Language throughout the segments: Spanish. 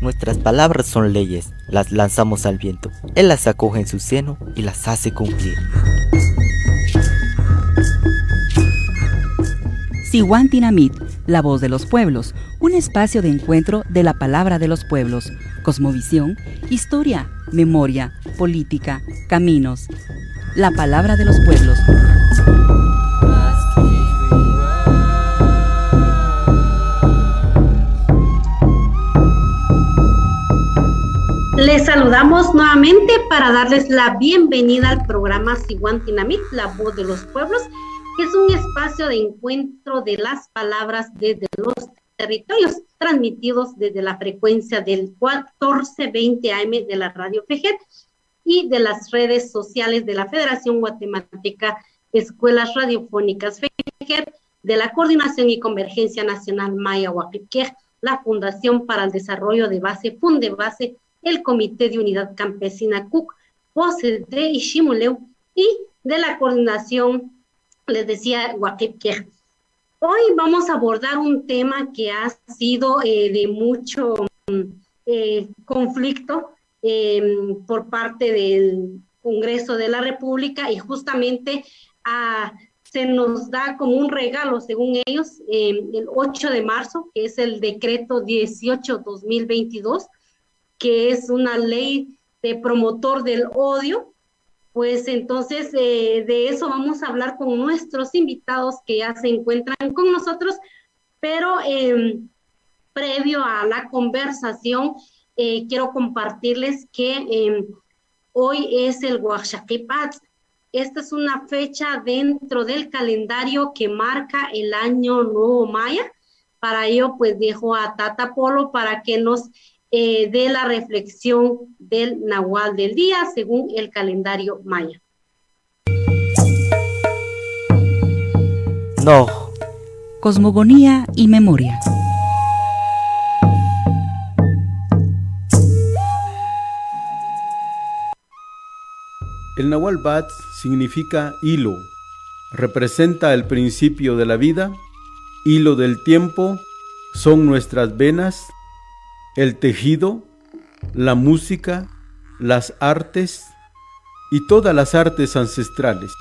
Nuestras palabras son leyes, las lanzamos al viento. Él las acoge en su seno y las hace cumplir. Siwantinamit, la voz de los pueblos, un espacio de encuentro de la palabra de los pueblos, cosmovisión, historia, memoria, política, caminos. La palabra de los pueblos. Les saludamos nuevamente para darles la bienvenida al programa Siwantinamit, la voz de los pueblos que es un espacio de encuentro de las palabras desde los territorios, transmitidos desde la frecuencia del 1420 AM de la radio FEGET y de las redes sociales de la Federación Guatemalteca Escuelas Radiofónicas FEGET, de la Coordinación y Convergencia Nacional Maya Huapiquej, la Fundación para el Desarrollo de Base, Funde Base, el Comité de Unidad Campesina CUC, Voces de Ishimuleu y de la Coordinación les decía que hoy vamos a abordar un tema que ha sido eh, de mucho eh, conflicto em, por parte del Congreso de la República y justamente ah, se nos da como un regalo, según ellos, em, el 8 de marzo, que es el decreto 18-2022, que es una ley de promotor del odio. Pues entonces eh, de eso vamos a hablar con nuestros invitados que ya se encuentran con nosotros, pero em, previo a la conversación, eh, quiero compartirles que em, hoy es el Oaxaquipaz. Esta es una fecha dentro del calendario que marca el año nuevo maya. Para ello, pues dejo a Tata Polo para que nos eh, de la reflexión del Nahual del día según el calendario maya. No. Cosmogonía y memoria. El Nahual Bat significa hilo, representa el principio de la vida, hilo del tiempo, son nuestras venas el tejido, la música, las artes y todas las artes ancestrales.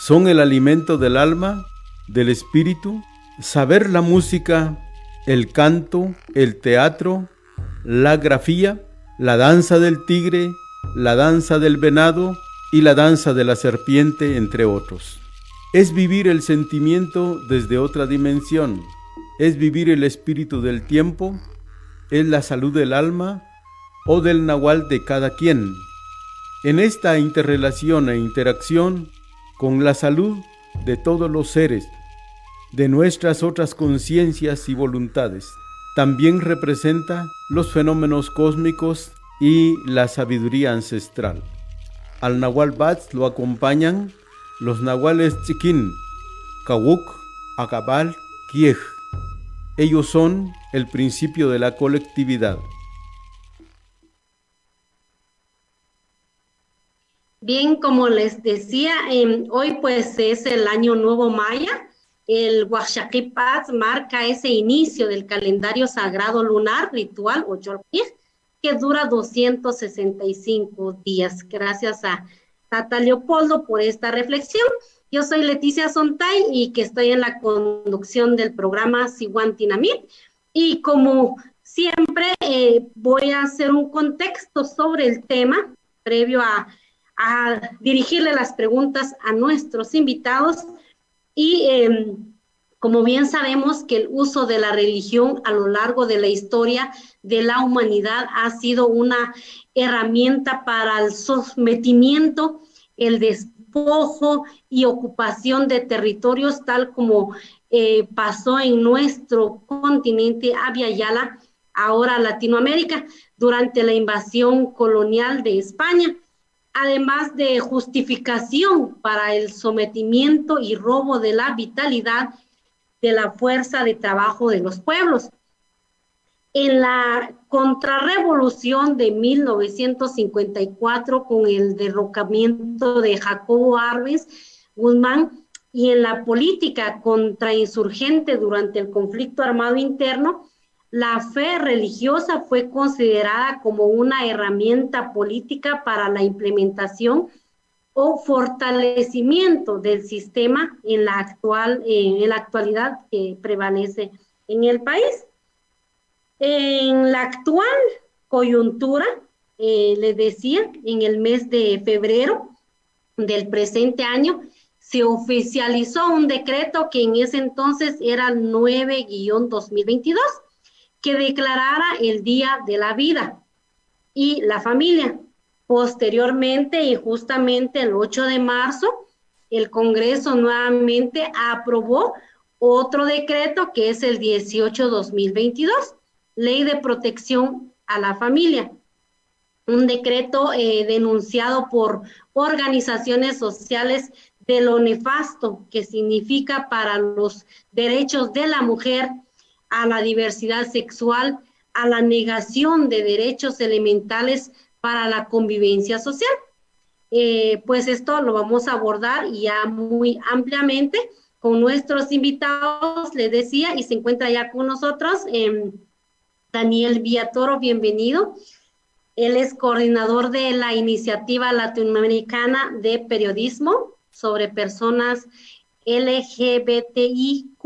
Son el alimento del alma, del espíritu. Saber la música, el canto, el teatro, la grafía, la danza del tigre, la danza del venado y la danza de la serpiente, entre otros. Es vivir el sentimiento desde otra dimensión, es vivir el espíritu del tiempo es la salud del alma o del nahual de cada quien. En esta interrelación e interacción con la salud de todos los seres, de nuestras otras conciencias y voluntades, también representa los fenómenos cósmicos y la sabiduría ancestral. Al Nahual Bats lo acompañan los Nahuales Chiquín, Kawuk, Akabal, Kiej. Ellos son el principio de la colectividad. Bien, como les decía, em, hoy pues es el año nuevo maya. El Paz marca ese inicio del calendario sagrado lunar ritual o que dura 265 días. Gracias a Tata Leopoldo por esta reflexión. Yo soy Leticia Sontay y que estoy en la conducción del programa Siguantinamit. Y como siempre, eh, voy a hacer un contexto sobre el tema previo a, dirigirle las preguntas a nuestros invitados. Y em, como bien sabemos que el uso de la religión a lo largo de la historia de la humanidad ha sido una herramienta para el sometimiento, el despojo y ocupación de territorios, tal como eh, pasó en nuestro continente, Abya Yala, ahora Latinoamérica, durante la invasión colonial de España, además de justificación para el sometimiento y robo de la vitalidad de la fuerza de trabajo de los pueblos. En la contrarrevolución de 1954, con el derrocamiento de Jacobo Arbenz, Guzmán y en la política contrainsurgente durante el conflicto armado interno, la fe religiosa fue considerada como una herramienta política para la implementación o fortalecimiento del sistema en la actual en la actualidad que prevalece en el país. En la actual coyuntura, eh, les decía, en el mes de febrero del presente año, se oficializó un decreto que en ese entonces era 9-2022 que declarara el Día de la Vida y la Familia. Posteriormente y justamente el 8 de marzo, el Congreso nuevamente aprobó otro decreto que es el 18-2022, Ley de Protección a la Familia. Un decreto eh, denunciado por organizaciones sociales de lo nefasto que significa para los derechos de la mujer a la diversidad sexual, a la negación de derechos elementales para la convivencia social. Eh, pues esto lo vamos a abordar ya muy ampliamente con nuestros invitados, les decía, y se encuentra ya con nosotros eh, Daniel Villatoro, bienvenido. Él es coordinador de la iniciativa latinoamericana de periodismo sobre personas LGBTIQ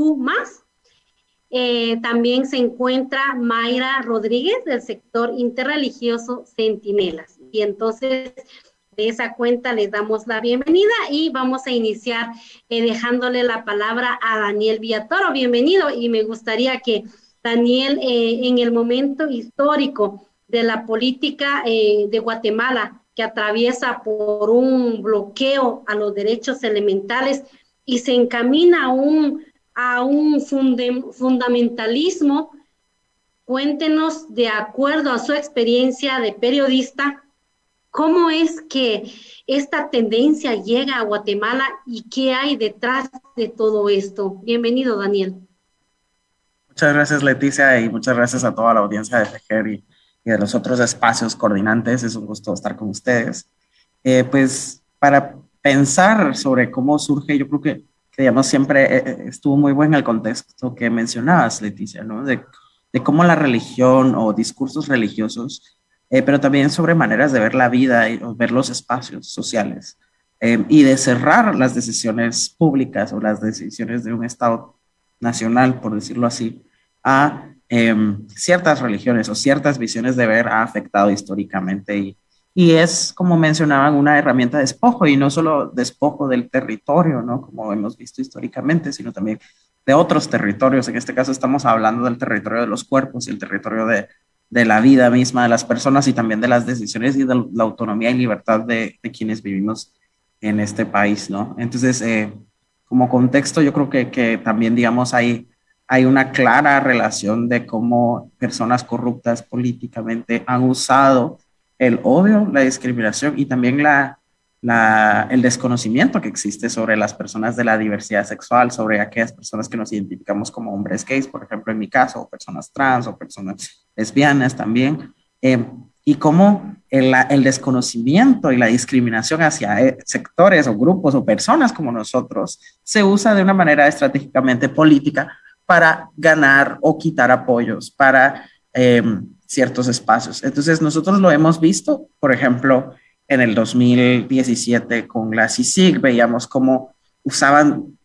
eh, también se encuentra Mayra Rodríguez del sector interreligioso Centinelas. Y entonces de esa cuenta les damos la bienvenida y vamos a iniciar eh, dejándole la palabra a Daniel Villatoro. Bienvenido y me gustaría que Daniel, eh, en el momento histórico de la política de Guatemala, que atraviesa por un bloqueo a los derechos elementales y se encamina a un a un fundamentalismo. Cuéntenos, de acuerdo a su experiencia de periodista, cómo es que esta tendencia llega a Guatemala y qué hay detrás de todo esto. Bienvenido, Daniel. Muchas gracias, Leticia, y muchas gracias a toda la audiencia de Tejer y, de los otros espacios coordinantes. Es un gusto estar con ustedes. Eh, pues para pensar sobre cómo surge, yo creo que digamos, siempre eh, eh, estuvo muy bueno el contexto que mencionabas, Leticia, ¿no? De, de cómo la religión o discursos religiosos, eh, pero también sobre maneras de ver la vida y ver los espacios sociales y de cerrar las decisiones públicas o las decisiones de un Estado nacional, por decirlo así, a em, ciertas religiones o ciertas visiones de ver ha afectado históricamente y, y es, como mencionaban, una herramienta de despojo y no solo despojo del territorio, ¿no? Como hemos visto históricamente, sino también de otros territorios. En este caso estamos hablando del territorio de los cuerpos y el territorio de, de la vida misma de las personas y también de las decisiones y de la autonomía y libertad de, de quienes vivimos en este país, ¿no? Entonces, eh, como contexto, yo creo que, que también, digamos, hay, hay una clara relación de cómo personas corruptas políticamente han usado el odio, la discriminación y también la, el desconocimiento que existe sobre las personas de la diversidad sexual, sobre aquellas personas que nos identificamos como hombres gays, por ejemplo, en mi caso, o personas trans o personas lesbianas también, eh, y cómo el, desconocimiento y la discriminación hacia eh, sectores o grupos o personas como nosotros se usa de una manera estratégicamente política para ganar o quitar apoyos, para... Eh, ciertos espacios. Entonces, nosotros lo hemos visto, por ejemplo, en el 2017 con la CICIG, veíamos cómo usaban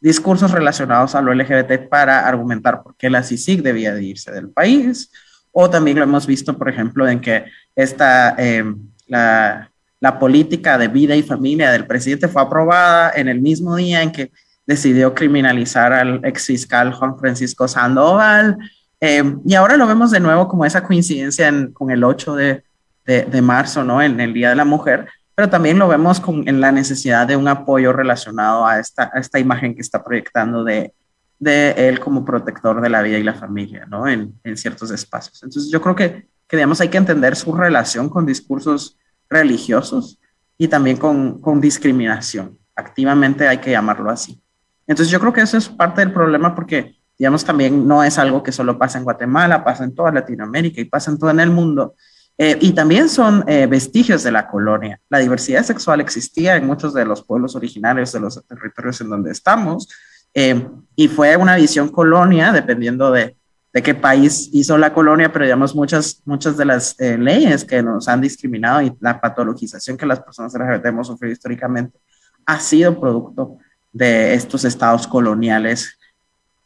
discursos relacionados a lo LGBT para argumentar por qué la CICIG debía de irse del país. O también lo hemos visto, por ejemplo, en que esta, em, la, la política de vida y familia del presidente fue aprobada en el mismo día en que decidió criminalizar al ex fiscal Juan Francisco Sandoval, eh, y ahora lo vemos de nuevo como esa coincidencia con el 8 de, de, marzo, ¿no? En el Día de la Mujer, pero también lo vemos con, en la necesidad de un apoyo relacionado a esta, esta imagen que está proyectando de, de él como protector de la vida y la familia, ¿no? En, en ciertos espacios. Entonces yo creo que, que, digamos, hay que entender su relación con discursos religiosos y también con, con discriminación. Activamente hay que llamarlo así. Entonces yo creo que eso es parte del problema porque digamos, también no es algo que solo pasa en Guatemala, pasa en toda Latinoamérica y pasa en todo en el mundo. Eh, y también son eh, vestigios de la colonia. La diversidad sexual existía en muchos de los pueblos originarios de los territorios en donde estamos eh, y fue una visión colonia dependiendo de, de, qué país hizo la colonia, pero digamos muchas, muchas de las leyes que nos han discriminado y la patologización que las personas LGBT hemos sufrido históricamente ha sido producto de estos estados coloniales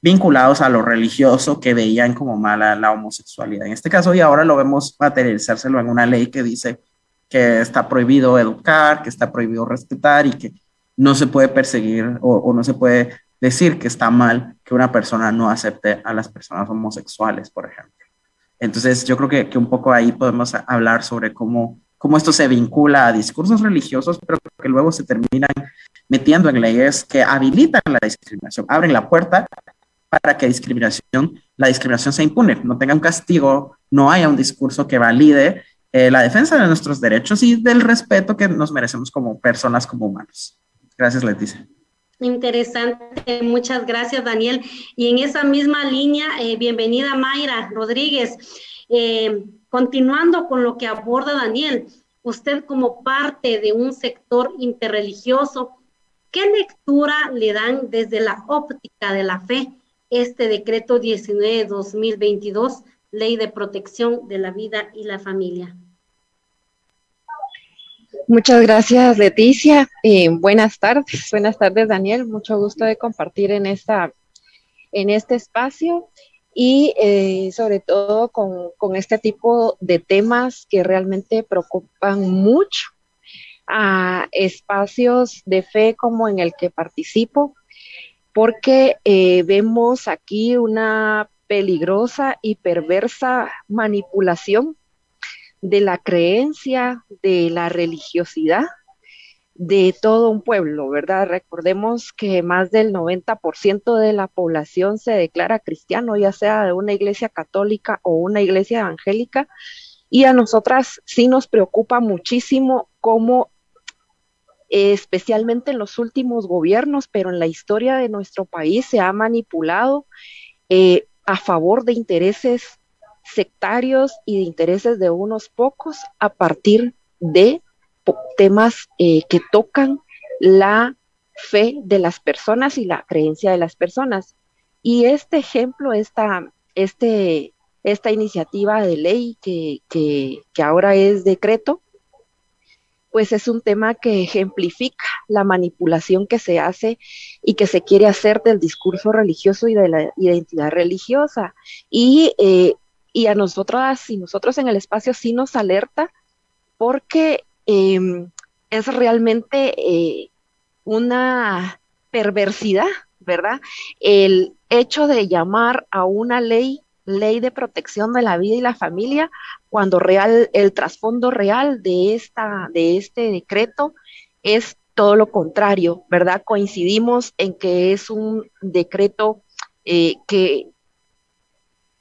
vinculados a lo religioso que veían como mala la homosexualidad. En este caso, y ahora lo vemos materializárselo en una ley que dice que está prohibido educar, que está prohibido respetar y que no se puede perseguir o, no se puede decir que está mal que una persona no acepte a las personas homosexuales, por ejemplo. Entonces, yo creo que, que un poco ahí podemos hablar sobre cómo, cómo esto se vincula a discursos religiosos, pero que luego se terminan metiendo en leyes que habilitan la discriminación, abren la puerta para que la discriminación se impune, no tenga un castigo, no haya un discurso que valide eh, la defensa de nuestros derechos y del respeto que nos merecemos como personas, como humanos. Gracias, Leticia. Interesante, muchas gracias, Daniel. Y en esa misma línea, eh, bienvenida Mayra Rodríguez. Eh, continuando con lo que aborda Daniel, usted como parte de un sector interreligioso, ¿qué lectura le dan desde la óptica de la fe este decreto 19-2022, Ley de Protección de la Vida y la Familia. Muchas gracias, Leticia. Eh, buenas tardes, buenas tardes, Daniel. Mucho gusto de compartir en, esta, en este espacio y eh, sobre todo con, con, este tipo de temas que realmente preocupan mucho a espacios de fe como en el que participo, porque eh, vemos aquí una peligrosa y perversa manipulación de la creencia, de la religiosidad de todo un pueblo, ¿verdad? Recordemos que más del 90% de la población se declara cristiano, ya sea de una iglesia católica o una iglesia evangélica, y a nosotras sí nos preocupa muchísimo cómo especialmente en los últimos gobiernos, pero en la historia de nuestro país se ha manipulado eh, a favor de intereses sectarios y de intereses de unos pocos a partir de temas eh, que tocan la fe de las personas y la creencia de las personas. Y este ejemplo, esta, este, esta iniciativa de ley que, que, que ahora es decreto, pues es un tema que ejemplifica la manipulación que se hace y que se quiere hacer del discurso religioso y de la identidad religiosa. Y, eh, a nosotras y nosotros en el espacio sí nos alerta porque em, es realmente eh, una perversidad, ¿verdad? El hecho de llamar a una ley ley de protección de la vida y la familia, cuando real, el trasfondo real de, esta, de este decreto es todo lo contrario, ¿verdad? Coincidimos en que es un decreto eh, que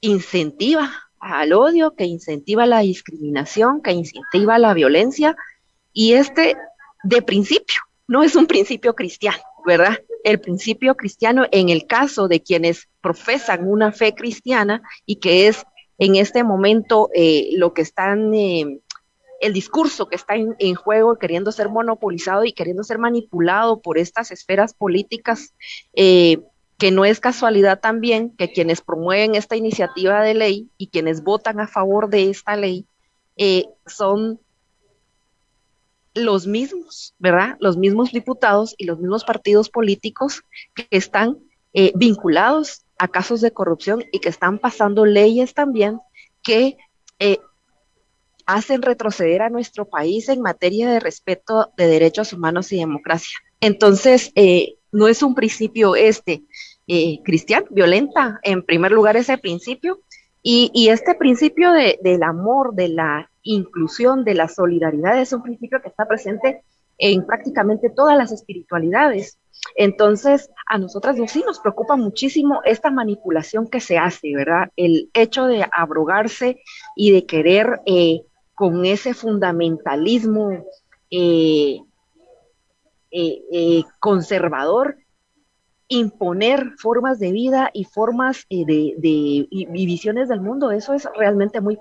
incentiva al odio, que incentiva la discriminación, que incentiva la violencia, y este de principio no es un principio cristiano, ¿verdad? El principio cristiano en el caso de quienes profesan una fe cristiana y que es en este momento eh, lo que están, eh, el discurso que está en, juego, queriendo ser monopolizado y queriendo ser manipulado por estas esferas políticas, eh, que no es casualidad también que quienes promueven esta iniciativa de ley y quienes votan a favor de esta ley son los mismos, ¿verdad? Los mismos diputados y los mismos partidos políticos que están eh, vinculados a casos de corrupción y que están pasando leyes también que eh, hacen retroceder a nuestro país en materia de respeto de derechos humanos y democracia. Entonces, eh, no es un principio este cristiano, violenta en primer lugar ese principio, y, este principio del amor, de la inclusión, de la solidaridad, es un principio que está presente en prácticamente todas las espiritualidades. Entonces, a nosotras sí nos preocupa muchísimo esta manipulación que se hace, ¿verdad? El hecho de abrogarse y de querer eh, con ese fundamentalismo eh, eh, conservador imponer formas de vida y formas eh, de, y, visiones del mundo, eso es realmente muy,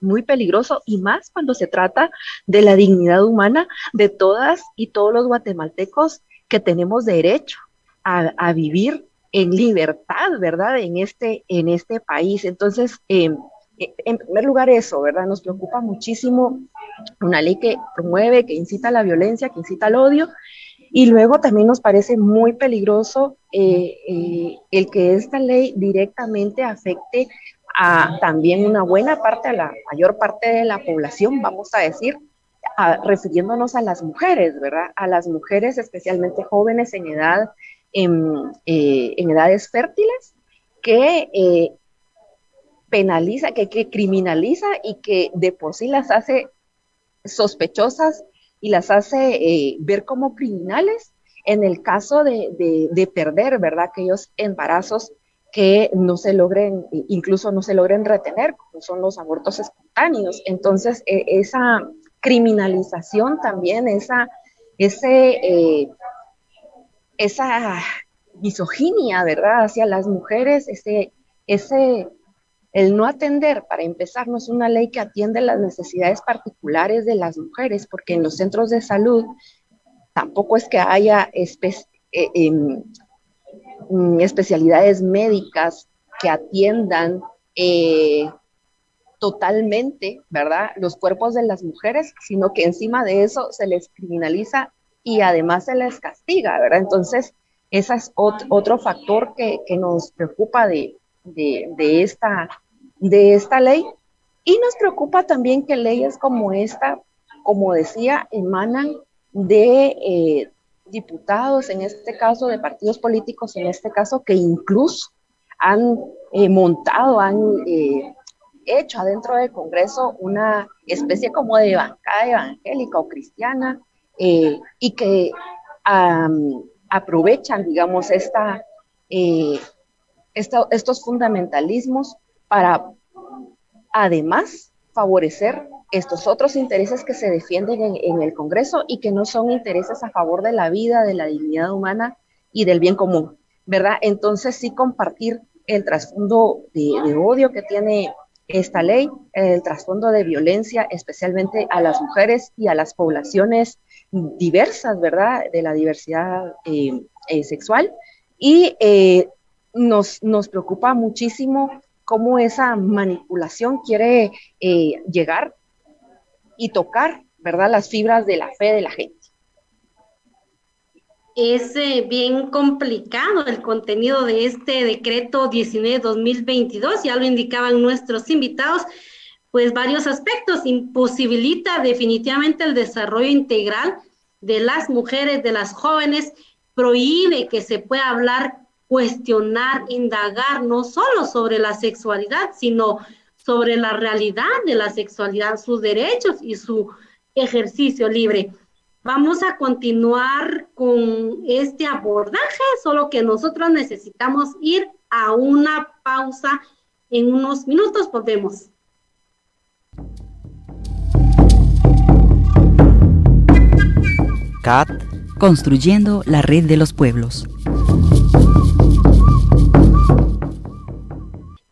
muy peligroso y más cuando se trata de la dignidad humana de todas y todos los guatemaltecos que tenemos derecho a, vivir en libertad, ¿verdad? En este, en este país. Entonces, em, eh, en primer lugar eso, ¿verdad? Nos preocupa muchísimo una ley que promueve, que incita a la violencia, que incita al odio y luego también nos parece muy peligroso eh, eh, el que esta ley directamente afecte a también una buena parte, a la mayor parte de la población, vamos a decir, refiriéndonos a las mujeres, ¿verdad? A las mujeres especialmente jóvenes en edad, en, eh, edades fértiles, que penaliza, que, que criminaliza y que de por sí las hace sospechosas y las hace eh, ver como criminales en el caso de, perder, ¿verdad? Aquellos embarazos que no se logren, incluso no se logren retener, como son los abortos espontáneos. Entonces, e, esa criminalización también, esa, ese, eh, esa misoginia, ¿verdad? Hacia las mujeres, ese, ese el no atender, para empezar, no es una ley que atiende las necesidades particulares de las mujeres, porque en los centros de salud tampoco es que haya eh, em, mm, especialidades médicas que atiendan eh, totalmente, ¿verdad?, los cuerpos de las mujeres, sino que encima de eso se les criminaliza y además se les castiga, ¿verdad? Entonces, ese es otro factor que, nos preocupa de, de, esta de esta ley. Y nos preocupa también que leyes como esta, como decía, emanan de eh, diputados, en este caso, de partidos políticos, en este caso, que incluso han eh, montado, han eh, hecho adentro del Congreso una especie como de bancada evangélica o cristiana y que aprovechan, digamos, esta, estos fundamentalismos para además favorecer estos otros intereses que se defienden en, el Congreso y que no son intereses a favor de la vida, de la dignidad humana y del bien común, ¿verdad? Entonces sí compartir el trasfondo de, odio que tiene esta ley, el trasfondo de violencia, especialmente a las mujeres y a las poblaciones diversas, ¿verdad? De la diversidad eh, eh, sexual. Y eh, nos, nos preocupa muchísimo cómo esa manipulación quiere eh, llegar y tocar, ¿verdad?, las fibras de la fe de la gente. Es eh, bien complicado el contenido de este decreto 19-2022, ya lo indicaban nuestros invitados, pues varios aspectos. Imposibilita definitivamente el desarrollo integral de las mujeres, de las jóvenes, prohíbe que se pueda hablar cuestionar, indagar no solo sobre la sexualidad, sino sobre la realidad de la sexualidad, sus derechos y su ejercicio libre. Vamos a continuar con este abordaje, solo que nosotros necesitamos ir a una pausa en unos minutos. Volvemos. CAT. Construyendo la red de los pueblos.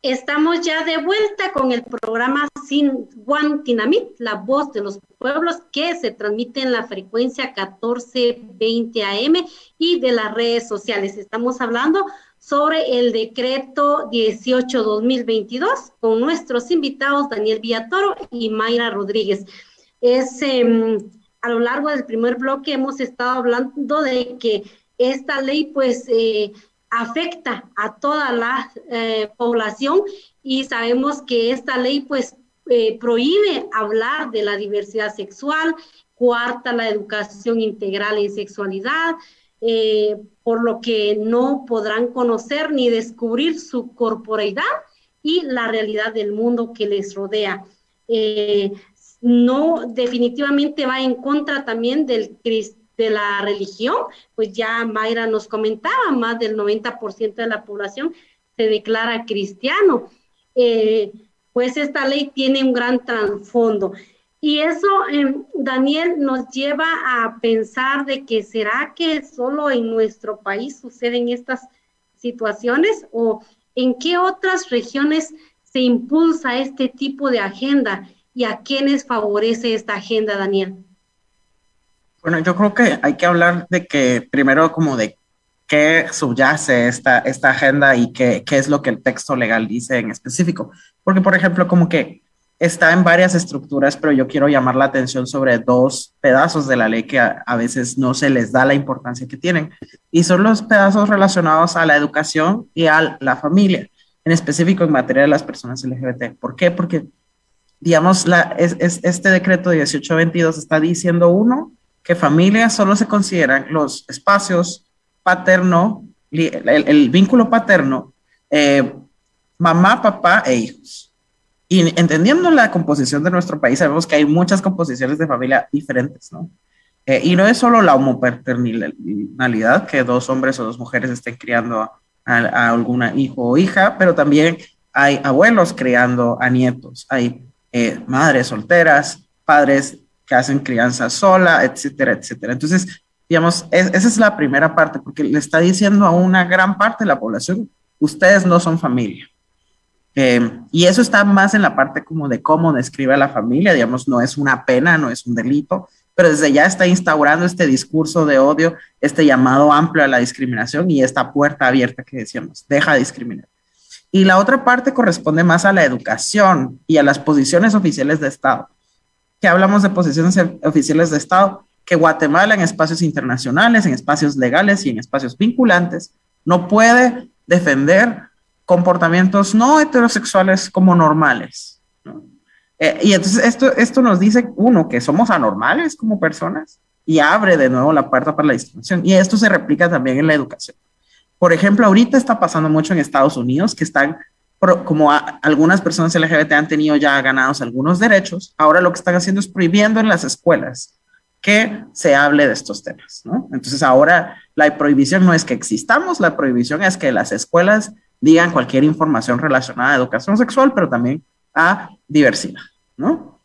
Estamos ya de vuelta con el programa Sin Guantinamit, la voz de los pueblos, que se transmite en la frecuencia 1420 AM y de las redes sociales. Estamos hablando sobre el decreto 18-2022 con nuestros invitados Daniel Villatoro y Mayra Rodríguez. Es em, a lo largo del primer bloque hemos estado hablando de que esta ley, pues, eh, afecta a toda la eh, población y sabemos que esta ley pues eh, prohíbe hablar de la diversidad sexual, cuarta la educación integral en sexualidad, eh, por lo que no podrán conocer ni descubrir su corporeidad y la realidad del mundo que les rodea. no definitivamente va en contra también del cristianismo de la religión, pues ya Mayra nos comentaba, más del 90% de la población se declara cristiano. Eh, pues esta ley tiene un gran trasfondo. Y eso, em, Daniel, nos lleva a pensar de que será que solo en nuestro país suceden estas situaciones o en qué otras regiones se impulsa este tipo de agenda y a quiénes favorece esta agenda, Daniel. Bueno, yo creo que hay que hablar de que primero como de qué subyace esta, esta agenda y qué, qué es lo que el texto legal dice en específico. Porque, por ejemplo, como que está en varias estructuras, pero yo quiero llamar la atención sobre dos pedazos de la ley que a, a, veces no se les da la importancia que tienen. Y son los pedazos relacionados a la educación y a la familia, en específico en materia de las personas LGBT. ¿Por qué? Porque, digamos, la, es, es, este decreto 1822 está diciendo, uno, que familia solo se consideran los espacios paterno, el, vínculo paterno, eh, mamá, papá e hijos. Y entendiendo la composición de nuestro país, sabemos que hay muchas composiciones de familia diferentes, ¿no? Eh, y no es solo la homopaternalidad, que dos hombres o dos mujeres estén criando a, a, alguna hijo o hija, pero también hay abuelos criando a nietos, hay eh, madres solteras, padres que hacen crianza sola, etcétera, etcétera. Entonces, digamos, esa es la primera parte, porque le está diciendo a una gran parte de la población, ustedes no son familia. Eh, y eso está más en la parte como de cómo describe a la familia, digamos, no es una pena, no es un delito, pero desde ya está instaurando este discurso de odio, este llamado amplio a la discriminación y esta puerta abierta que decíamos, deja de discriminar. Y la otra parte corresponde más a la educación y a las posiciones oficiales de Estado que hablamos de posiciones oficiales de Estado, que Guatemala en espacios internacionales, en espacios legales y en espacios vinculantes no puede defender comportamientos no heterosexuales como normales. Eh, y entonces esto, esto nos dice, uno, que somos anormales como personas y abre de nuevo la puerta para la discriminación. Y esto se replica también en la educación. Por ejemplo, ahorita está pasando mucho en Estados Unidos que están como algunas personas LGBT han tenido ya ganados algunos derechos, ahora lo que están haciendo es prohibiendo en las escuelas que se hable de estos temas, ¿no? Entonces ahora la prohibición no es que existamos, la prohibición es que las escuelas digan cualquier información relacionada a educación sexual, pero también a diversidad, ¿no?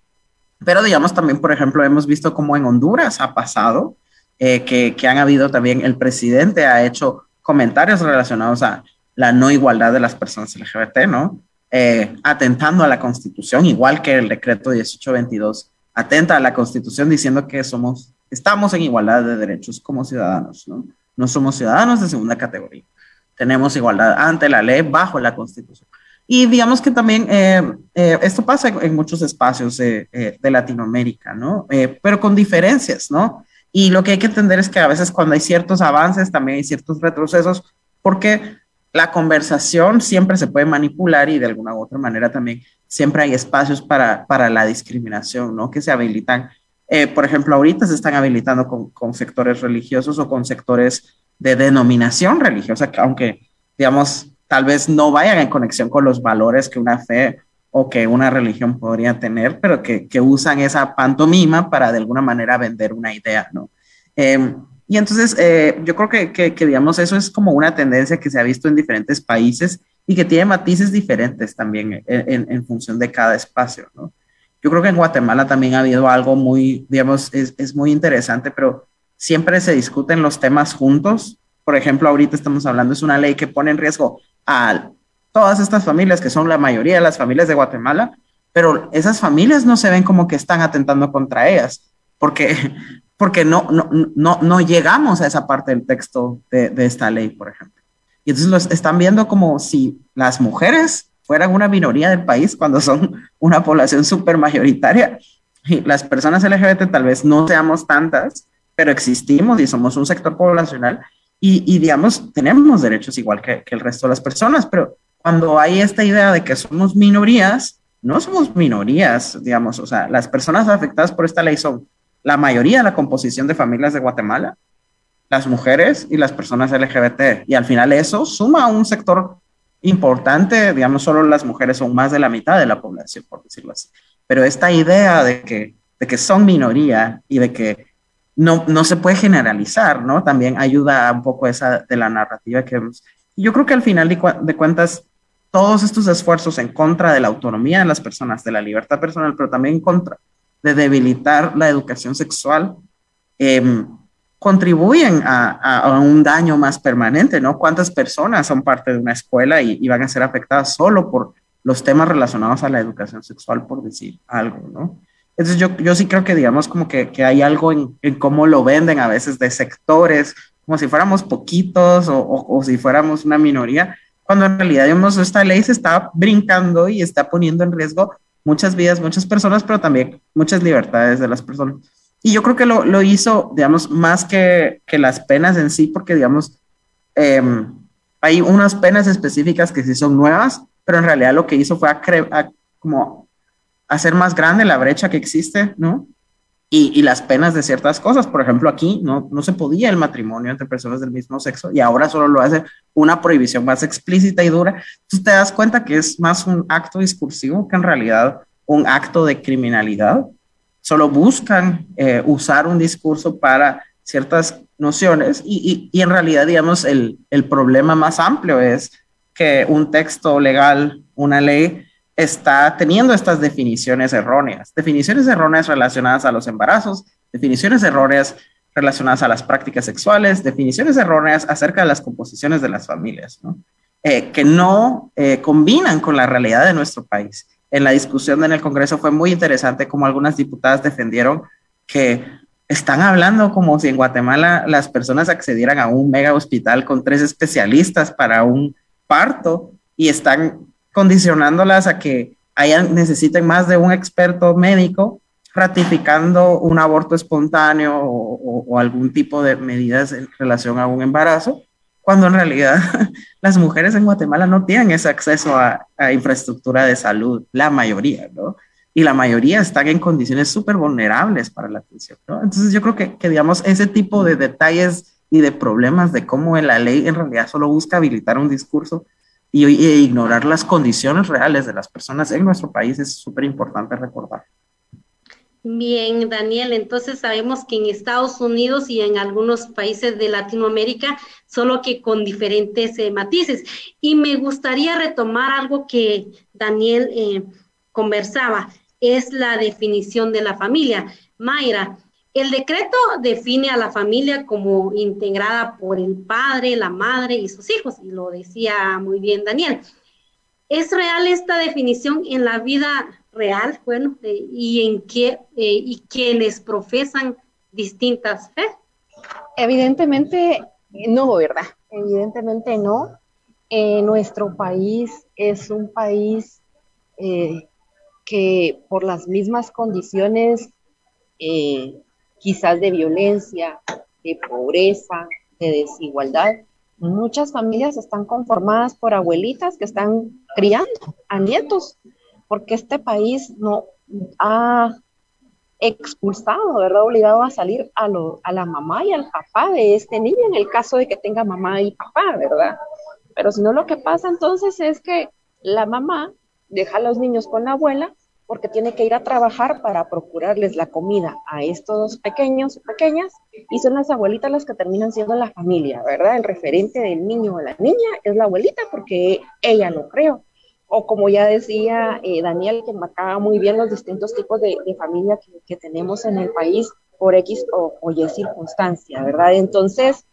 Pero digamos también, por ejemplo, hemos visto como en Honduras ha pasado eh, que, que han habido también, el presidente ha hecho comentarios relacionados a la no igualdad de las personas LGBT, ¿no? Eh, atentando a la Constitución, igual que el decreto 1822 atenta a la Constitución diciendo que somos, estamos en igualdad de derechos como ciudadanos, ¿no? No somos ciudadanos de segunda categoría. Tenemos igualdad ante la ley bajo la Constitución. Y digamos que también eh, eh, esto pasa en, muchos espacios de Latinoamérica, ¿no? pero con diferencias, ¿no? Y lo que hay que entender es que a veces cuando hay ciertos avances, también hay ciertos retrocesos, porque la conversación siempre se puede manipular y de alguna u otra manera también siempre hay espacios para, para la discriminación, ¿no? Que se habilitan. Eh, por ejemplo, ahorita se están habilitando con, con, sectores religiosos o con sectores de denominación religiosa, que aunque, digamos, tal vez no vayan en conexión con los valores que una fe o que una religión podría tener, pero que, que usan esa pantomima para de alguna manera vender una idea, ¿no? Eh, y entonces eh, yo creo que, que, digamos, eso es como una tendencia que se ha visto en diferentes países y que tiene matices diferentes también en, en, función de cada espacio, ¿no? Yo creo que en Guatemala también ha habido algo muy, digamos, es, es muy interesante, pero siempre se discuten los temas juntos. Por ejemplo, ahorita estamos hablando, es una ley que pone en riesgo a todas estas familias, que son la mayoría de las familias de Guatemala, pero esas familias no se ven como que están atentando contra ellas, porque porque no, no, no, no llegamos a esa parte del texto de, de, esta ley, por ejemplo. Y entonces los están viendo como si las mujeres fueran una minoría del país cuando son una población súper mayoritaria. Y las personas LGBT tal vez no seamos tantas, pero existimos y somos un sector poblacional y, y digamos, tenemos derechos igual que, que el resto de las personas, pero cuando hay esta idea de que somos minorías, no somos minorías, digamos, o sea, las personas afectadas por esta ley son la mayoría de la composición de familias de Guatemala, las mujeres y las personas LGBT. Y al final eso suma a un sector importante, digamos, solo las mujeres son más de la mitad de la población, por decirlo así. Pero esta idea de que, de que son minoría y de que no, no se puede generalizar, ¿no? También ayuda un poco esa de la narrativa que vemos. Yo creo que al final de, cuentas, todos estos esfuerzos en contra de la autonomía de las personas, de la libertad personal, pero también contra de debilitar la educación sexual, em, contribuyen a, un daño más permanente, ¿no? ¿Cuántas personas son parte de una escuela y, van a ser afectadas solo por los temas relacionados a la educación sexual, por decir algo, ¿no? Entonces yo, yo sí creo que digamos como que, que hay algo en, cómo lo venden a veces de sectores, como si fuéramos poquitos o, o, si fuéramos una minoría, cuando en realidad digamos, esta ley se está brincando y está poniendo en riesgo muchas vidas, muchas personas, pero también muchas libertades de las personas. Y yo creo que lo, lo hizo, digamos, más que, que, las penas en sí, porque, digamos, em, hay unas penas específicas que sí son nuevas, pero en realidad lo que hizo fue como hacer más grande la brecha que existe, ¿no? Y, y, las penas de ciertas cosas. Por ejemplo, aquí no, no se podía el matrimonio entre personas del mismo sexo y ahora solo lo hace una prohibición más explícita y dura. Entonces te das cuenta que es más un acto discursivo que en realidad un acto de criminalidad solo buscan eh, usar un discurso para ciertas nociones y, y, en realidad, digamos, el, el, problema más amplio es que un texto legal, una ley, está teniendo estas definiciones erróneas, definiciones erróneas relacionadas a los embarazos, definiciones erróneas relacionadas a las prácticas sexuales, definiciones erróneas acerca de las composiciones de las familias. Eh, que no eh, combinan con la realidad de nuestro país en la discusión en el Congreso fue muy interesante como algunas diputadas defendieron que están hablando como si en Guatemala las personas accedieran a un mega hospital con tres especialistas para un parto y están condicionándolas a que hayan, necesiten más de un experto médico ratificando un aborto espontáneo o, o algún tipo de medidas en relación a un embarazo cuando en realidad las mujeres en Guatemala no tienen ese acceso a, infraestructura de salud, la mayoría, ¿no? Y la mayoría están en condiciones súper vulnerables para la atención, ¿no? Entonces yo creo que, que, digamos, ese tipo de detalles y de problemas de cómo la ley en realidad solo busca habilitar un discurso y, ignorar las condiciones reales de las personas en nuestro país es súper importante recordar. Bien, Daniel, entonces sabemos que en Estados Unidos y en algunos países de Latinoamérica, solo que con diferentes eh, matices. Y me gustaría retomar algo que Daniel eh, conversaba, es la definición de la familia. Mayra, el decreto define a la familia como integrada por el padre, la madre y sus hijos, y lo decía muy bien Daniel. ¿Es real esta definición en la vida real, bueno, eh, y en qué, eh, y quienes profesan distintas fe. Evidentemente no, ¿verdad? Evidentemente no. Eh, nuestro país es un país que por las mismas condiciones, quizás de violencia, de pobreza, de desigualdad, muchas familias están conformadas por abuelitas que están criando a nietos porque este país no ha expulsado, ¿verdad? Obligado a salir a, lo, a la mamá y al papá de este niño en el caso de que tenga mamá y papá, ¿verdad? Pero si no, lo que pasa entonces es que la mamá deja a los niños con la abuela porque tiene que ir a trabajar para procurarles la comida a estos pequeños pequeñas, y son las abuelitas las que terminan siendo la familia, ¿verdad? El referente del niño o la niña es la abuelita porque ella lo creó o como ya decía eh, Daniel, que marcaba muy bien los distintos tipos de, familia que, tenemos en el país por X o, Y circunstancia, ¿verdad? Entonces,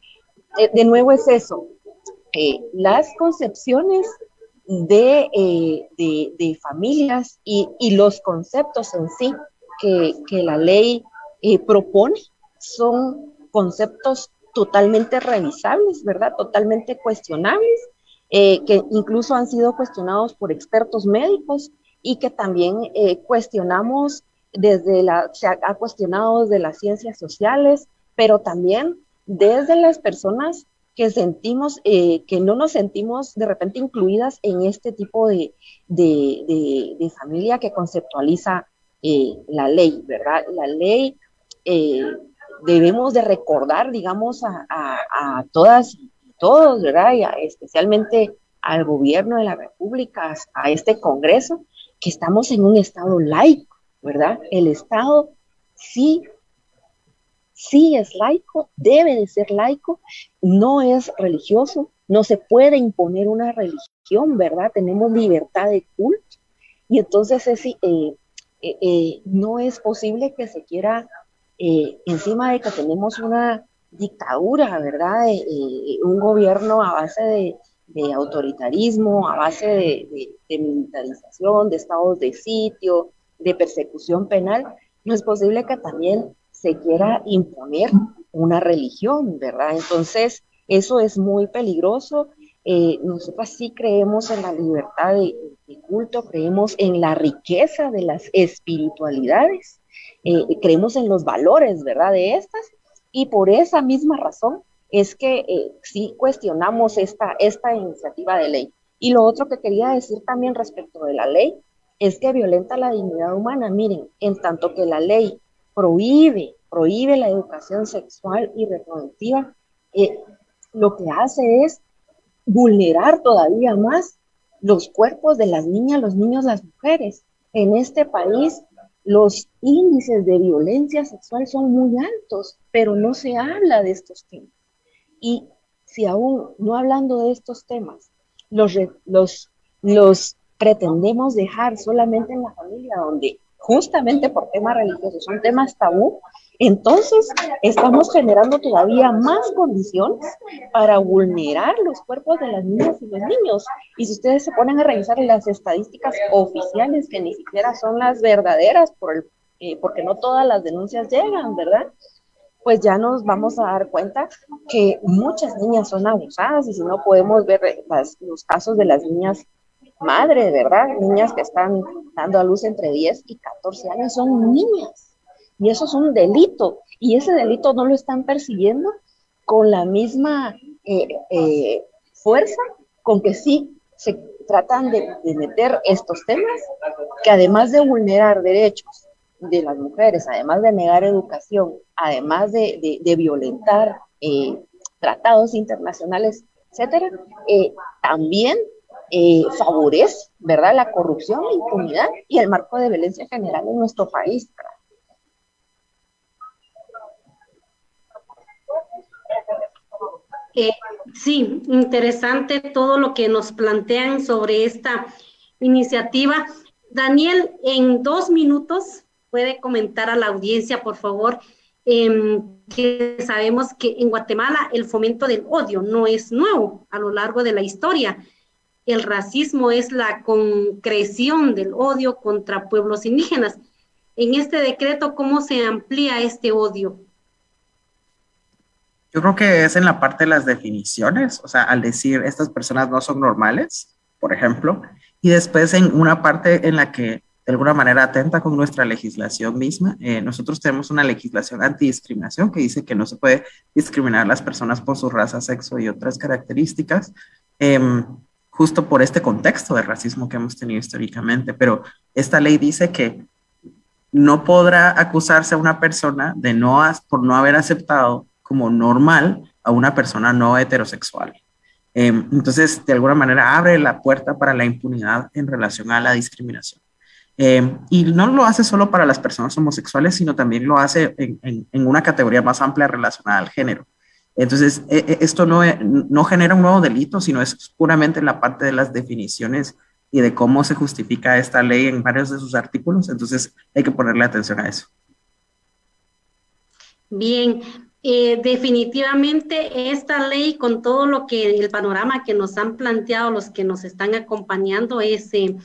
eh, de nuevo es eso, eh, las concepciones de, de, familias y, y, los conceptos en sí que, que la ley propone son conceptos totalmente revisables, ¿verdad? Totalmente cuestionables eh, que incluso han sido cuestionados por expertos médicos y que también eh, cuestionamos desde la, se ha, cuestionado desde las ciencias sociales, pero también desde las personas que sentimos, eh, que no nos sentimos de repente incluidas en este tipo de, de, de, familia que conceptualiza la ley, ¿verdad? La ley debemos de recordar, digamos, a, a, a todas todos, ¿verdad? Y especialmente al gobierno de la República, a este Congreso, que estamos en un Estado laico, ¿verdad? El Estado sí, sí es laico, debe de ser laico, no es religioso, no se puede imponer una religión, ¿verdad? Tenemos libertad de culto y entonces es, eh, eh, eh, no es posible que se quiera, encima de que tenemos una dictadura, ¿verdad? un gobierno a base de, autoritarismo, a base de, militarización, de estados de sitio, de persecución penal, no es posible que también se quiera imponer una religión, ¿verdad? Entonces, eso es muy peligroso. Eh, nosotros sí creemos en la libertad de, culto, creemos en la riqueza de las espiritualidades, eh, creemos en los valores, ¿verdad? De estas, y por esa misma razón es que eh, sí cuestionamos esta, esta iniciativa de ley. Y lo otro que quería decir también respecto de la ley es que violenta la dignidad humana. Miren, en tanto que la ley prohíbe, prohíbe la educación sexual y reproductiva, eh, lo que hace es vulnerar todavía más los cuerpos de las niñas, los niños, las mujeres. En este país los índices de violencia sexual son muy altos, pero no se habla de estos temas. Y si aún no hablando de estos temas, los, pretendemos dejar solamente en la familia, donde justamente por temas religiosos son temas tabú, entonces estamos generando todavía más condiciones para vulnerar los cuerpos de las niñas y los niños. Y si ustedes se ponen a revisar las estadísticas oficiales, que ni siquiera son las verdaderas, eh, porque no todas las denuncias llegan, ¿verdad? Pues ya nos vamos a dar cuenta que muchas niñas son abusadas y si no podemos ver los casos de las niñas madre, ¿verdad? Niñas que están dando a luz entre 10 y 14 años son niñas. Y eso es un delito. Y ese delito no lo están persiguiendo con la misma eh, eh, fuerza con que sí se tratan de, meter estos temas, que además de vulnerar derechos de las mujeres, además de negar educación, además de, violentar eh, tratados internacionales, etcétera, también eh, favorece, ¿verdad?, la corrupción, la impunidad y el marco de violencia general en nuestro país. Sí, interesante todo lo que nos plantean sobre esta iniciativa. Daniel, en dos minutos, puede comentar a la audiencia, por favor, em, que sabemos que en Guatemala el fomento del odio no es nuevo a lo largo de la historia el racismo es la concreción del odio contra pueblos indígenas. En este decreto, ¿cómo se amplía este odio? Yo creo que es en la parte de las definiciones, o sea, al decir estas personas no son normales, por ejemplo, y después en una parte en la que de alguna manera atenta con nuestra legislación misma. Eh, nosotros tenemos una legislación antidiscriminación que dice que no se puede discriminar a las personas por su raza, sexo y otras características. Em, justo por este contexto de racismo que hemos tenido históricamente, pero esta ley dice que no podrá acusarse a una persona de no por no haber aceptado como normal a una persona no heterosexual. Em, entonces, de alguna manera, abre la puerta para la impunidad en relación a la discriminación. Em, y no lo hace solo para las personas homosexuales, sino también lo hace en una categoría más amplia relacionada al género. Entonces, e, e, esto no, e, no genera un nuevo delito, sino es puramente la parte de las definiciones y de cómo se justifica esta ley en varios de sus artículos. Entonces, hay que ponerle atención a eso. Bien, eh, definitivamente esta ley con todo lo que el panorama que nos han planteado los que nos están acompañando es, eh,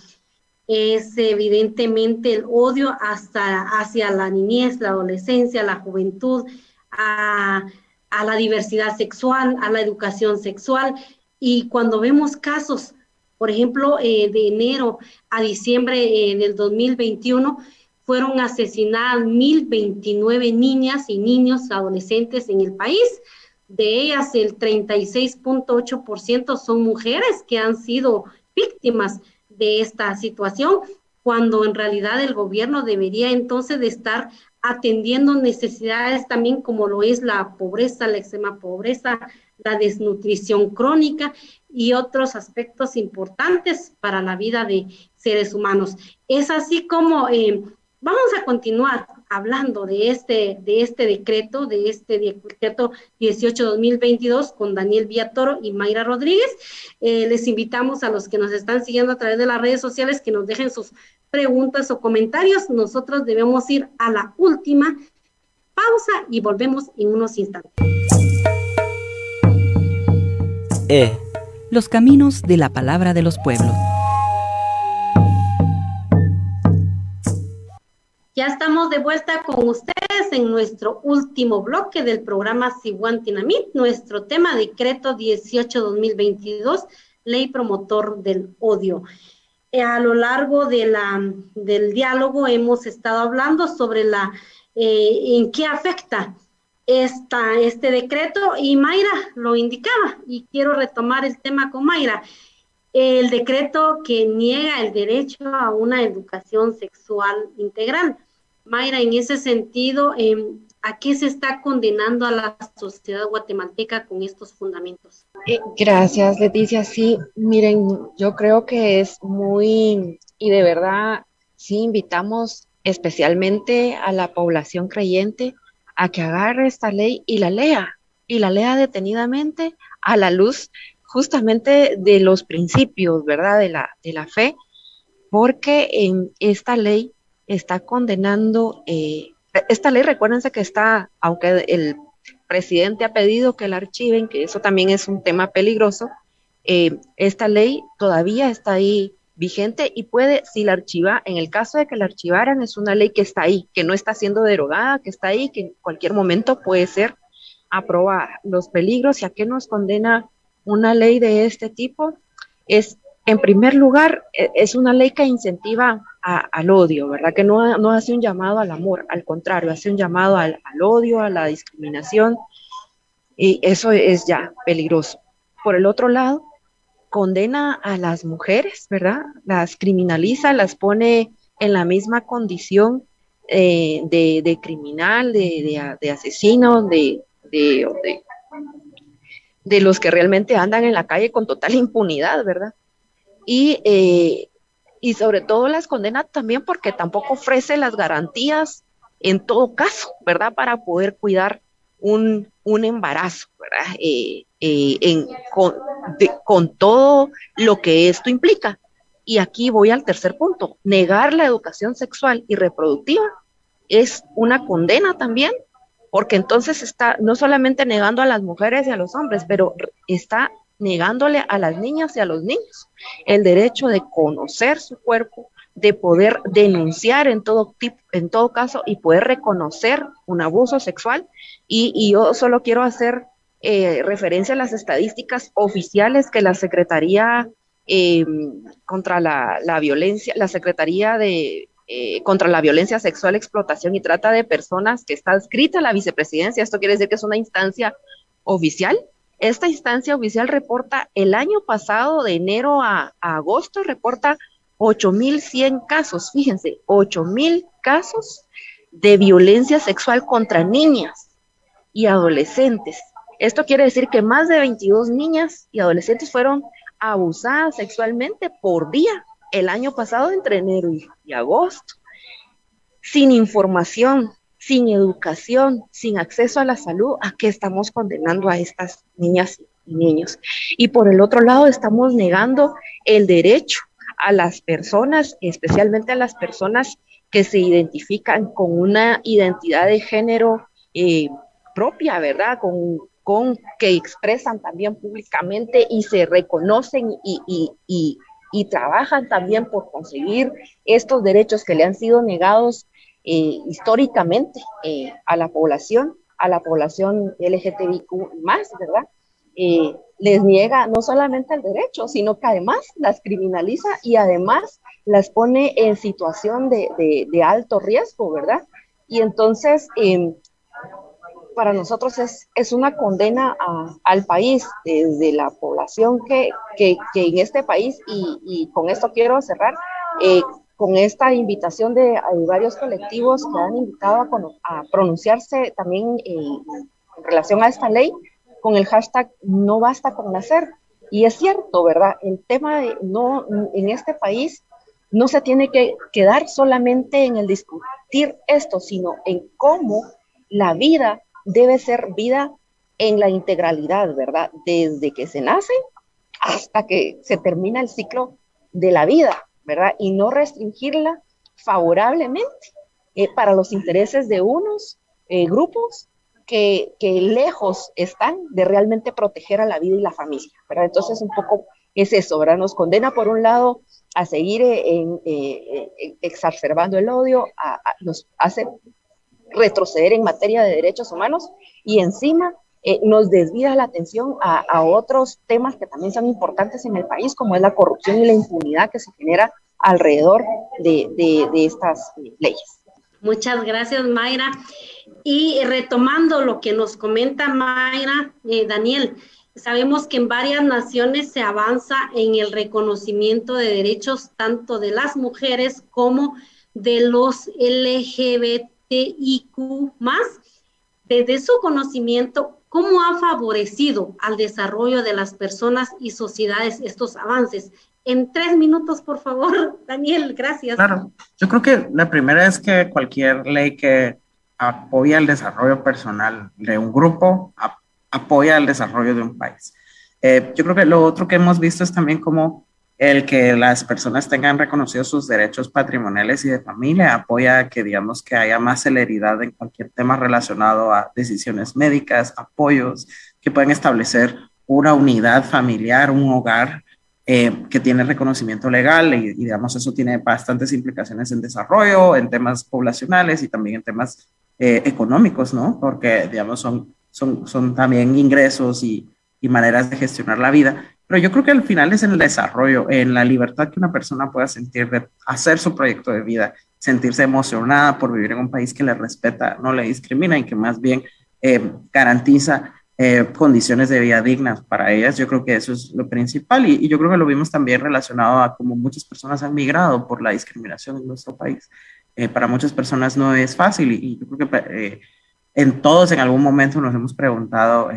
es evidentemente el odio hasta hacia la niñez, la adolescencia, la juventud, a la diversidad sexual, a la educación sexual. Y cuando vemos casos, por ejemplo, eh, de enero a diciembre del 2021, fueron asesinadas 1.029 niñas y niños adolescentes en el país. De ellas, el 36.8% son mujeres que han sido víctimas de esta situación, cuando en realidad el gobierno debería entonces de estar atendiendo necesidades también como lo es la pobreza, la extrema pobreza, la desnutrición crónica y otros aspectos importantes para la vida de seres humanos. Es así como eh, vamos a continuar hablando de este, de este decreto, de este decreto 18-2022 con Daniel Villatoro y Mayra Rodríguez. Eh, les invitamos a los que nos están siguiendo a través de las redes sociales que nos dejen sus preguntas o comentarios. Nosotros debemos ir a la última pausa y volvemos en unos instantes. E. Los caminos de la palabra de los pueblos. Ya estamos de vuelta con ustedes en nuestro último bloque del programa Siguantinamit, nuestro tema decreto 18-2022, ley promotor del odio. Eh, a lo largo de la, del diálogo hemos estado hablando sobre la, eh, en qué afecta esta, este decreto y Mayra lo indicaba y quiero retomar el tema con Mayra el decreto que niega el derecho a una educación sexual integral. Mayra, en ese sentido, em, ¿a qué se está condenando a la sociedad guatemalteca con estos fundamentos? Eh, gracias, Leticia. Sí, miren, yo creo que es muy, y de verdad, sí invitamos especialmente a la población creyente a que agarre esta ley y la lea, y la lea detenidamente a la luz justamente de los principios, ¿verdad? De la, de la fe, porque en esta ley está condenando, eh, esta ley, recuérdense que está, aunque el presidente ha pedido que la archiven, que eso también es un tema peligroso, eh, esta ley todavía está ahí vigente y puede, si la archiva, en el caso de que la archivaran, es una ley que está ahí, que no está siendo derogada, que está ahí, que en cualquier momento puede ser aprobada. Los peligros y a qué nos condena una ley de este tipo es, en primer lugar, e, es una ley que incentiva al odio, ¿verdad? Que no, no, hace un llamado al amor, al contrario, hace un llamado al, al odio, a la discriminación, y eso es ya peligroso. Por el otro lado, condena a las mujeres, ¿verdad? Las criminaliza, las pone en la misma condición eh, de, de, criminal, de, de asesino, de, de, de los que realmente andan en la calle con total impunidad, ¿verdad? Y, eh, y sobre todo las condena también porque tampoco ofrece las garantías en todo caso, ¿verdad? Para poder cuidar un, un embarazo, ¿verdad? Eh, eh, en, con, con todo lo que esto implica. Y aquí voy al tercer punto. Negar la educación sexual y reproductiva es una condena también porque entonces está no solamente negando a las mujeres y a los hombres, pero está negándole a las niñas y a los niños el derecho de conocer su cuerpo, de poder denunciar en todo tipo, en todo caso y poder reconocer un abuso sexual. Y, yo solo quiero hacer eh, referencia a las estadísticas oficiales que la Secretaría eh, contra la, la, violencia, la Secretaría de eh, contra la violencia sexual, explotación y trata de personas que está escrita en la vicepresidencia. Esto quiere decir que es una instancia oficial. Esta instancia oficial reporta el año pasado, de enero a, agosto, reporta 8.100 casos, fíjense, 8.000 casos de violencia sexual contra niñas y adolescentes. Esto quiere decir que más de 22 niñas y adolescentes fueron abusadas sexualmente por día el año pasado entre enero y, agosto, sin información, sin educación, sin acceso a la salud, ¿a qué estamos condenando a estas niñas y niños? Y por el otro lado, estamos negando el derecho a las personas, especialmente a las personas que se identifican con una identidad de género eh, propia, ¿verdad? Con, con, que expresan también públicamente y se reconocen y, y, y trabajan también por conseguir estos derechos que le han sido negados eh, históricamente eh, a la población, a la población LGTBIQ más, ¿verdad? Eh, les niega no solamente el derecho, sino que además las criminaliza y además las pone en situación de, alto riesgo, ¿verdad? Y entonces, em, para nosotros es, es una condena al país, desde la población que, que, en este país, y, con esto quiero cerrar, con esta invitación de varios colectivos que han invitado a, pronunciarse también en relación a esta ley, con el hashtag no basta con nacer. Y es cierto, ¿verdad? El tema de no, en este país no se tiene que quedar solamente en el discutir esto, sino en cómo la vida debe ser vida en la integralidad, ¿verdad? Desde que se nace hasta que se termina el ciclo de la vida, ¿verdad? Y no restringirla favorablemente eh, para los intereses de unos eh, grupos que, lejos están de realmente proteger a la vida y la familia, ¿verdad? Entonces un poco es eso. Nos condena por un lado a seguir en, eh, exacerbando el odio, nos hace retroceder en materia de derechos humanos y encima eh, nos desvía la atención a, otros temas que también son importantes en el país, como es la corrupción y la impunidad que se genera alrededor de, estas eh, leyes. Muchas gracias, Mayra. Y retomando lo que nos comenta Mayra, eh, Daniel, sabemos que en varias naciones se avanza en el reconocimiento de derechos tanto de las mujeres como de los LGBTIQ más. Desde su conocimiento, ¿Cómo ha favorecido al desarrollo de las personas y sociedades estos avances? En tres minutos, por favor, Daniel, gracias. Claro, yo creo que la primera es que cualquier ley que apoya el desarrollo personal de un grupo apoya el desarrollo de un país. Eh, yo creo que lo otro que hemos visto es también cómo el que las personas tengan reconocidos sus derechos patrimoniales y de familia apoya que, digamos, que haya más celeridad en cualquier tema relacionado a decisiones médicas, apoyos, que pueden establecer una unidad familiar, un hogar eh, que tiene reconocimiento legal y, digamos, eso tiene bastantes implicaciones en desarrollo, en temas poblacionales y también en temas eh, económicos, ¿no? Porque, digamos, son, son, son también ingresos y, y maneras de gestionar la vida pero yo creo que al final es en el desarrollo, en la libertad que una persona pueda sentir de hacer su proyecto de vida, sentirse emocionada por vivir en un país que le respeta, no le discrimina y que más bien eh, garantiza eh, condiciones de vida dignas para ellas. Yo creo que eso es lo principal y, yo creo que lo vimos también relacionado a cómo muchas personas han migrado por la discriminación en nuestro país. Eh, para muchas personas no es fácil y, y yo creo que en todos en algún momento nos hemos preguntado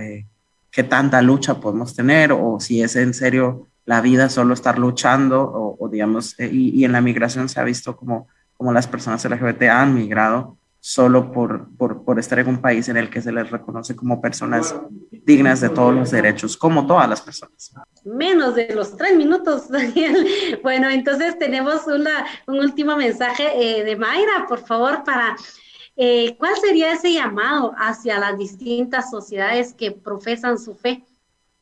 qué tanta lucha podemos tener o si es en serio la vida solo estar luchando o, digamos, eh, y, en la migración se ha visto como, como las personas LGBT han migrado solo por, por, estar en un país en el que se les reconoce como personas dignas de todos los derechos, como todas las personas. Menos de los tres minutos, Daniel. Bueno, entonces tenemos una, un último mensaje eh, de Mayra, por favor, para eh, ¿Cuál sería ese llamado hacia las distintas sociedades que profesan su fe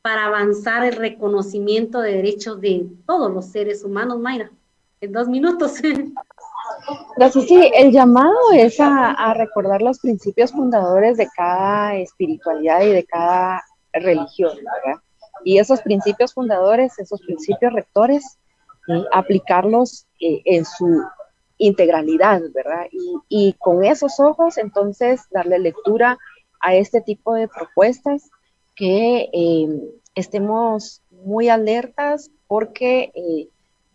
para avanzar el reconocimiento de derechos de todos los seres humanos, Mayra? En dos minutos. Gracias. Sí, el llamado es a, recordar los principios fundadores de cada espiritualidad y de cada religión, ¿verdad? Y esos principios fundadores, esos principios rectores, aplicarlos eh, en su integralidad, ¿verdad? Y, con esos ojos, entonces, darle lectura a este tipo de propuestas que eh, estemos muy alertas porque, eh,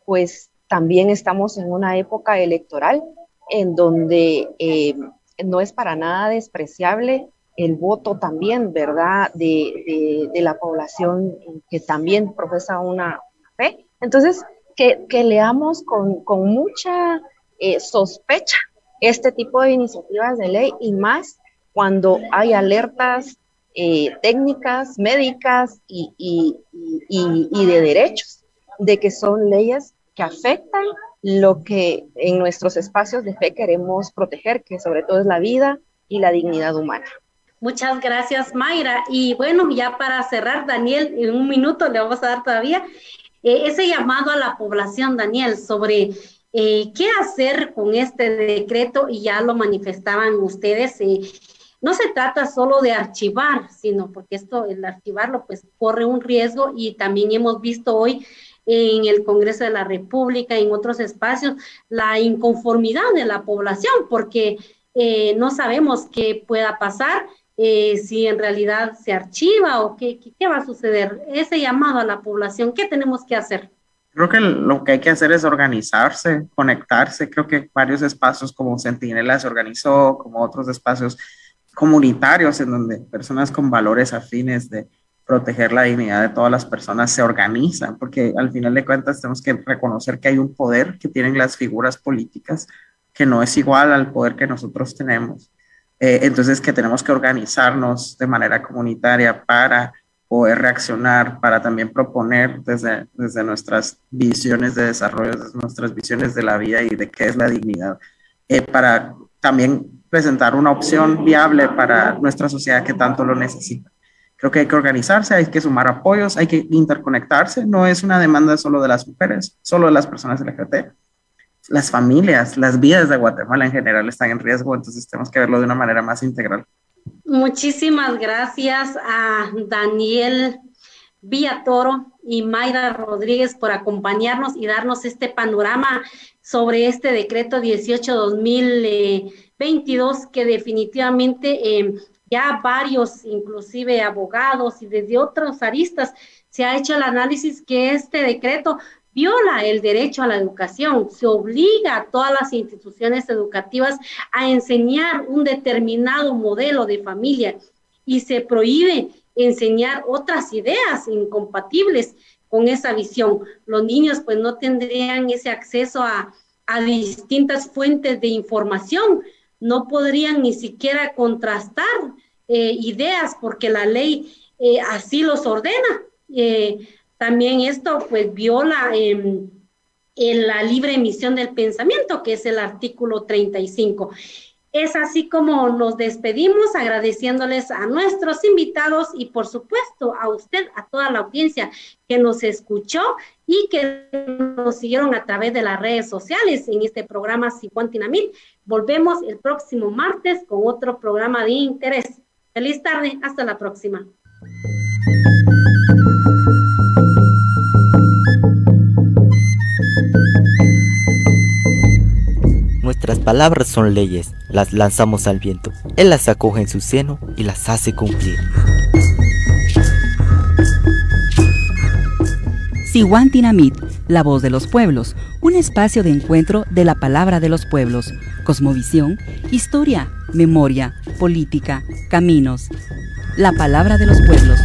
pues, también estamos en una época electoral en donde eh, no es para nada despreciable el voto también, ¿verdad?, de, la población que también profesa una fe. Entonces, que, leamos con, con mucha eh, sospecha este tipo de iniciativas de ley y más cuando hay alertas eh, técnicas, médicas y, y, de derechos, de que son leyes que afectan lo que en nuestros espacios de fe queremos proteger, que sobre todo es la vida y la dignidad humana. Muchas gracias, Mayra. Y bueno, ya para cerrar, Daniel, en un minuto le vamos a dar todavía eh, ese llamado a la población, Daniel, sobre eh, ¿Qué hacer con este decreto? Y ya lo manifestaban ustedes. Eh, no se trata solo de archivar, sino porque esto, el archivarlo, pues corre un riesgo y también hemos visto hoy en el Congreso de la República, en otros espacios, la inconformidad de la población, porque eh, no sabemos qué pueda pasar, si en realidad se archiva o qué, qué va a suceder. Ese llamado a la población, ¿qué tenemos que hacer? Creo que lo que hay que hacer es organizarse, conectarse. Creo que varios espacios como Centinela se organizó, como otros espacios comunitarios en donde personas con valores afines de, proteger la dignidad de todas las personas se organizan, porque al final de cuentas tenemos que reconocer que hay un poder que tienen las figuras políticas que no es igual al poder que nosotros tenemos. Eh, entonces que tenemos que organizarnos de manera comunitaria para poder reaccionar, para también proponer desde, desde nuestras visiones de desarrollo, desde nuestras visiones de la vida y de qué es la dignidad, eh, para también presentar una opción viable para nuestra sociedad que tanto lo necesita. Creo que hay que organizarse, hay que sumar apoyos, hay que interconectarse. No es una demanda solo de las mujeres, solo de las personas LGBT. Las familias, las vidas de Guatemala en general están en riesgo, entonces tenemos que verlo de una manera más integral. Muchísimas gracias a Daniel Villatoro y Mayra Rodríguez por acompañarnos y darnos este panorama sobre este decreto 18-2022 que definitivamente eh, ya varios, inclusive abogados y desde otros aristas, se ha hecho el análisis que este decreto viola el derecho a la educación, se obliga a todas las instituciones educativas a enseñar un determinado modelo de familia y se prohíbe enseñar otras ideas incompatibles con esa visión. Los niños pues no tendrían ese acceso a, a distintas fuentes de información, no podrían ni siquiera contrastar eh, ideas porque la ley eh, así los ordena. Eh, también esto pues viola em, en la libre emisión del pensamiento, que es el artículo 35. Es así como nos despedimos agradeciéndoles a nuestros invitados y por supuesto a usted, a toda la audiencia que nos escuchó y que nos siguieron a través de las redes sociales en este programa Siguantinamil. Volvemos el próximo martes con otro programa de interés. Feliz tarde, hasta la próxima. Nuestras palabras son leyes, las lanzamos al viento. Él las acoge en su seno y las hace cumplir. Siguantinamit, la voz de los pueblos, un espacio de encuentro de la palabra de los pueblos, cosmovisión, historia, memoria, política, caminos. La palabra de los pueblos.